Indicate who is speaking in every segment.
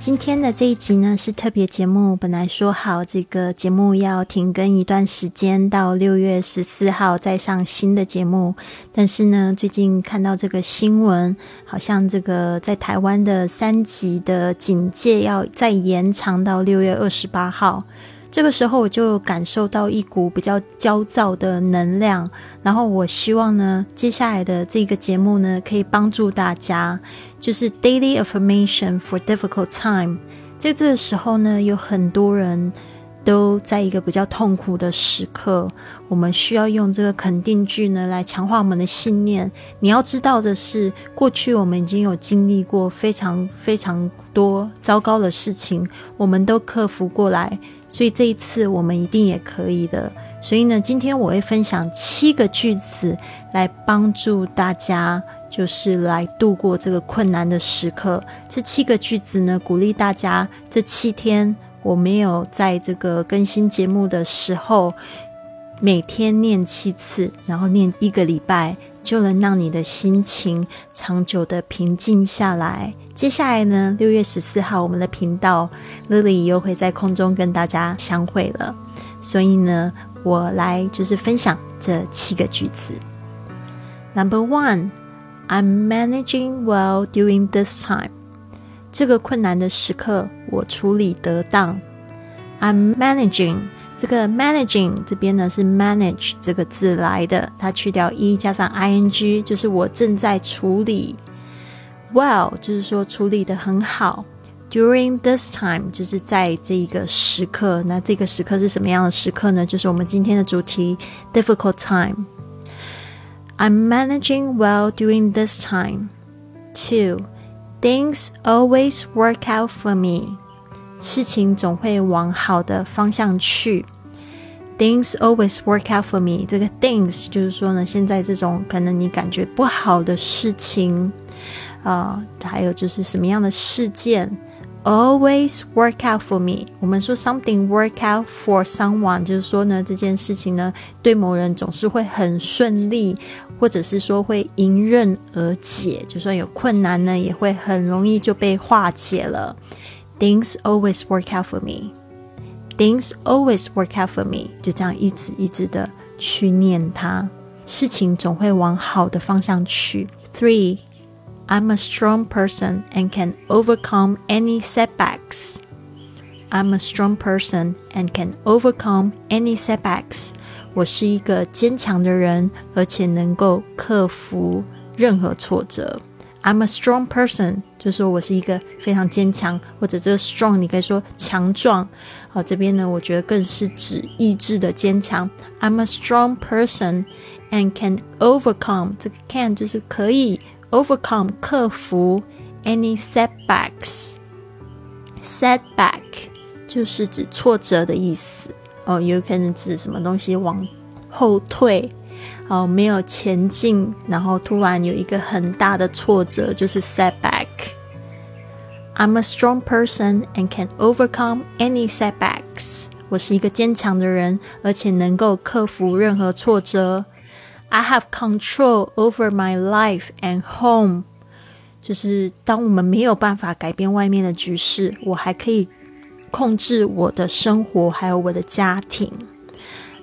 Speaker 1: 今天的这一集呢是特别节目，本来说好这个节目要停更一段时间，到六月十四号再上新的节目。但是呢，最近看到这个新闻，好像这个在台湾的三级的警戒要再延长到六月二十八号。这个时候我就感受到一股比较焦躁的能量，然后我希望呢，接下来的这个节目呢，可以帮助大家，就是 daily affirmation for difficult time。在这个时候呢，有很多人都在一个比较痛苦的时刻，我们需要用这个肯定句呢来强化我们的信念。你要知道的是，过去我们已经有经历过非常非常多糟糕的事情，我们都克服过来。所以这一次我们一定也可以的。所以呢，今天我会分享七个句子来帮助大家，就是来度过这个困难的时刻。这七个句子呢，鼓励大家这七天我没有在这个更新节目的时候，每天念七次，然后念一个礼拜，就能让你的心情长久的平静下来。接下来呢，六月十四号，我们的频道 Lily 又会在空中跟大家相会了。所以呢，我来就是分享这七个句子。Number one, I'm managing well during this time。这个困难的时刻，我处理得当。I'm managing，这个 managing 这边呢是 manage 这个字来的，它去掉 e 加上 ing，就是我正在处理。Well，就是说处理的很好。During this time，就是在这个时刻。那这个时刻是什么样的时刻呢？就是我们今天的主题：difficult time。I'm managing well during this time. Two, things always work out for me. 事情总会往好的方向去。Things always work out for me. 这个 things 就是说呢，现在这种可能你感觉不好的事情。啊，还有就是什么样的事件，always work out for me。我们说 something work out for someone，就是说呢，这件事情呢，对某人总是会很顺利，或者是说会迎刃而解。就算有困难呢，也会很容易就被化解了。Things always work out for me. Things always work out for me。就这样一直一直的去念它，事情总会往好的方向去。Three。I'm a strong person and can overcome any setbacks. I'm a strong person and can overcome any setbacks. 我是一个坚强的人，而且能够克服任何挫折。 I'm a strong person，就说我是一个非常坚强，或者这个 strong 你可以说强壮。好，这边呢，我觉得更是指意志的坚强。I'm a strong person and can overcome，这个 can 就是可以。overcome 克服 any setbacks。setback 就是指挫折的意思哦，有可能指什么东西往后退哦，没有前进，然后突然有一个很大的挫折，就是 setback。I'm a strong person and can overcome any setbacks。我是一个坚强的人，而且能够克服任何挫折。I have control over my life and home，就是当我们没有办法改变外面的局势，我还可以控制我的生活，还有我的家庭。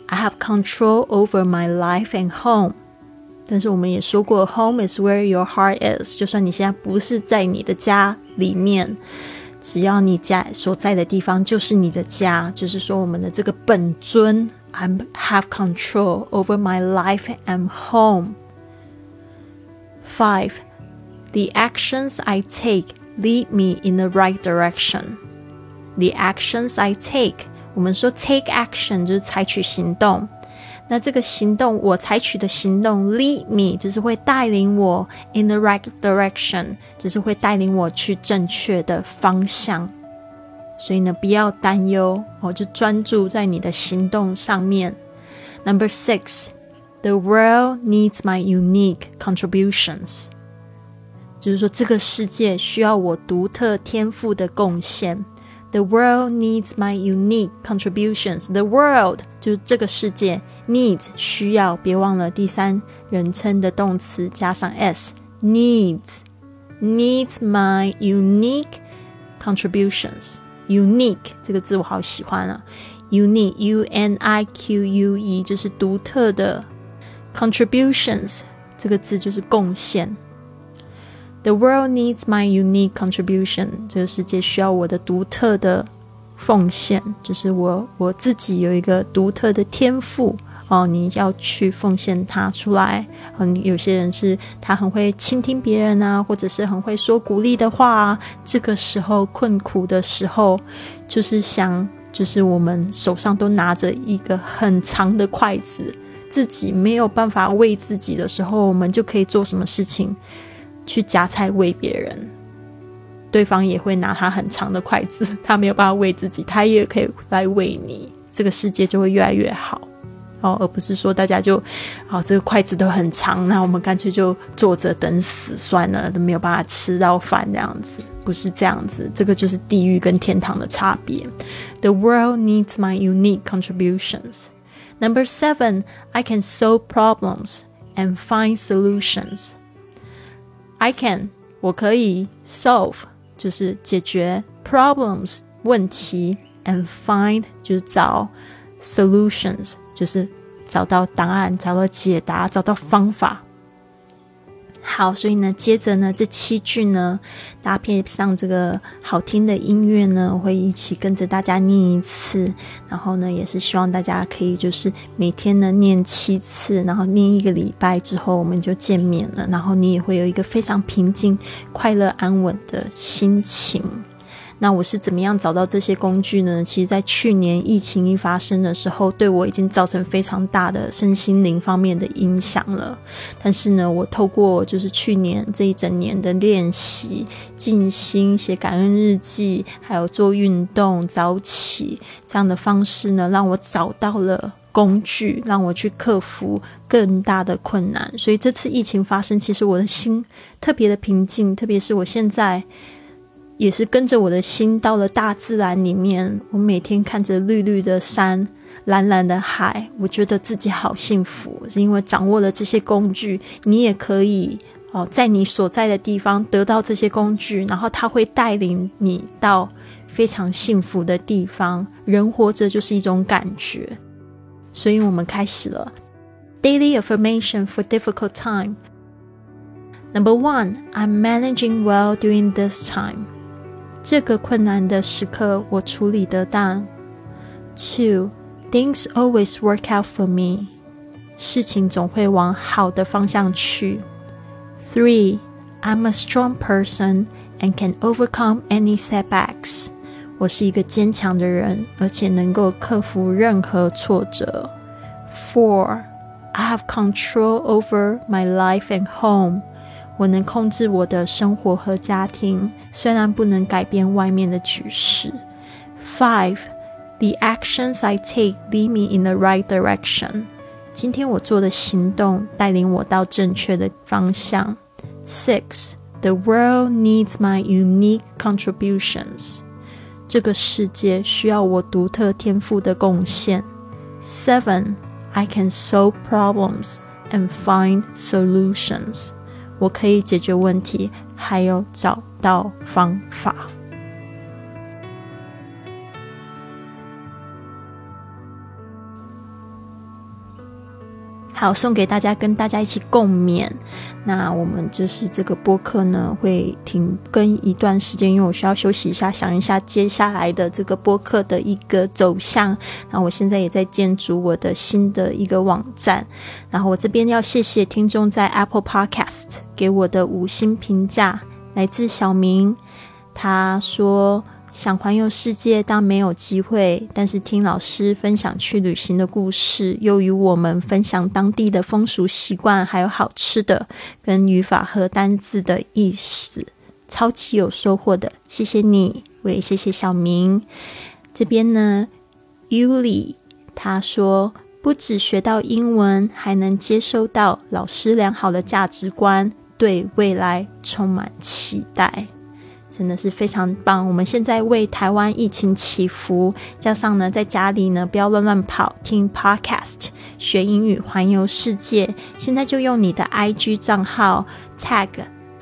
Speaker 1: I have control over my life and home。但是我们也说过，home is where your heart is。就算你现在不是在你的家里面，只要你家所在的地方就是你的家。就是说，我们的这个本尊。I have control over my life and home. 5. The actions I take lead me in the right direction. The actions I take， 我们说 take action 就是采取行动。那这个行动，我采取的行动 lead me 就是会带领我 in the right direction，就是会带领我去正确的方向。所以呢，不要担忧哦，就专注在你的行动上面。Number six, the world needs my unique contributions。就是说，这个世界需要我独特天赋的贡献。The world needs my unique contributions. The world 就是这个世界，needs 需要，别忘了第三人称的动词加上 s needs needs my unique contributions. Unique 这个字我好喜欢啊，unique u n i q u e 就是独特的，contributions 这个字就是贡献。 The world needs my unique contribution。这个世界需要我的独特的奉献，就是我我自己有一个独特的天赋哦，你要去奉献它出来。嗯，有些人是他很会倾听别人啊，或者是很会说鼓励的话啊。这个时候困苦的时候，就是想，就是我们手上都拿着一个很长的筷子，自己没有办法喂自己的时候，我们就可以做什么事情？去夹菜喂别人，对方也会拿他很长的筷子，他没有办法喂自己，他也可以来喂你，这个世界就会越来越好哦，而不是说大家就，哦，这个筷子都很长，那我们干脆就坐着等死算了，都没有办法吃到饭这样子，不是这样子，这个就是地狱跟天堂的差别。The world needs my unique contributions. Number seven, I can solve problems and find solutions. I can，我可以 solve，就是解决 problems 问题，and find 就是找 solutions，就是找到答案，找到解答，找到方法。好，所以呢，接着呢，这七句呢，搭配上这个好听的音乐呢，我会一起跟着大家念一次。然后呢，也是希望大家可以就是每天呢念七次，然后念一个礼拜之后，我们就见面了。然后你也会有一个非常平静、快乐、安稳的心情。那我是怎么样找到这些工具呢？其实，在去年疫情一发生的时候，对我已经造成非常大的身心灵方面的影响了。但是呢，我透过就是去年这一整年的练习、静心、写感恩日记，还有做运动、早起这样的方式呢，让我找到了工具，让我去克服更大的困难。所以这次疫情发生，其实我的心特别的平静，特别是我现在。也是跟着我的心到了大自然里面，我每天看着绿绿的山、蓝蓝的海，我觉得自己好幸福，是因为掌握了这些工具。你也可以哦，在你所在的地方得到这些工具，然后它会带领你到非常幸福的地方。人活着就是一种感觉，所以我们开始了 daily affirmation for difficult time. Number one, I'm managing well during this time. 这个困难的时刻，我处理得当。Two, things always work out for me. 事情总会往好的方向去。Three, I'm a strong person and can overcome any setbacks. 我是一个坚强的人，而且能够克服任何挫折。Four, I have control over my life and home. 我能控制我的生活和家庭，虽然不能改变外面的局势。Five, the actions I take lead me in the right direction. 今天我做的行动带领我到正确的方向。Six, the world needs my unique contributions. 这个世界需要我独特天赋的贡献。Seven, I can solve problems and find solutions. 我可以解决问题，还有找到方法。好，送给大家，跟大家一起共勉。那我们就是这个播客呢，会停更一段时间，因为我需要休息一下，想一下接下来的这个播客的一个走向。那我现在也在建筑我的新的一个网站。然后我这边要谢谢听众在 Apple Podcast 给我的五星评价，来自小明，他说。想环游世界，但没有机会。但是听老师分享去旅行的故事，又与我们分享当地的风俗习惯，还有好吃的跟语法和单字的意思，超级有收获的。谢谢你。我也谢谢小明。这边呢，Yuli 他说，不止学到英文，还能接收到老师良好的价值观，对未来充满期待，真的是非常棒。我们现在为台湾疫情祈福，加上呢，在家里呢不要乱乱跑，听 Podcast 学英语，环游世界。现在就用你的 IG 账号 tag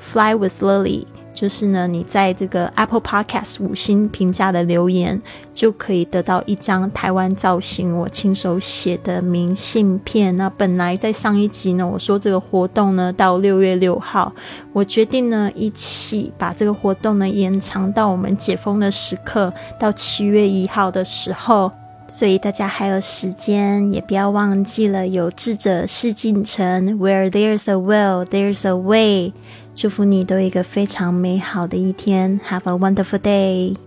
Speaker 1: Fly with Lily。就是呢，你在这个 Apple Podcast 五星评价的留言，就可以得到一张台湾造型我亲手写的明信片。那本来在上一集呢，我说这个活动呢到六月六号，我决定呢一起把这个活动呢延长到我们解封的时刻，到七月一号的时候。所以大家还有时间，也不要忘记了，有志者事竟成，Where there's a will, there's a way。祝福你都有一个非常美好的一天，Have a wonderful day。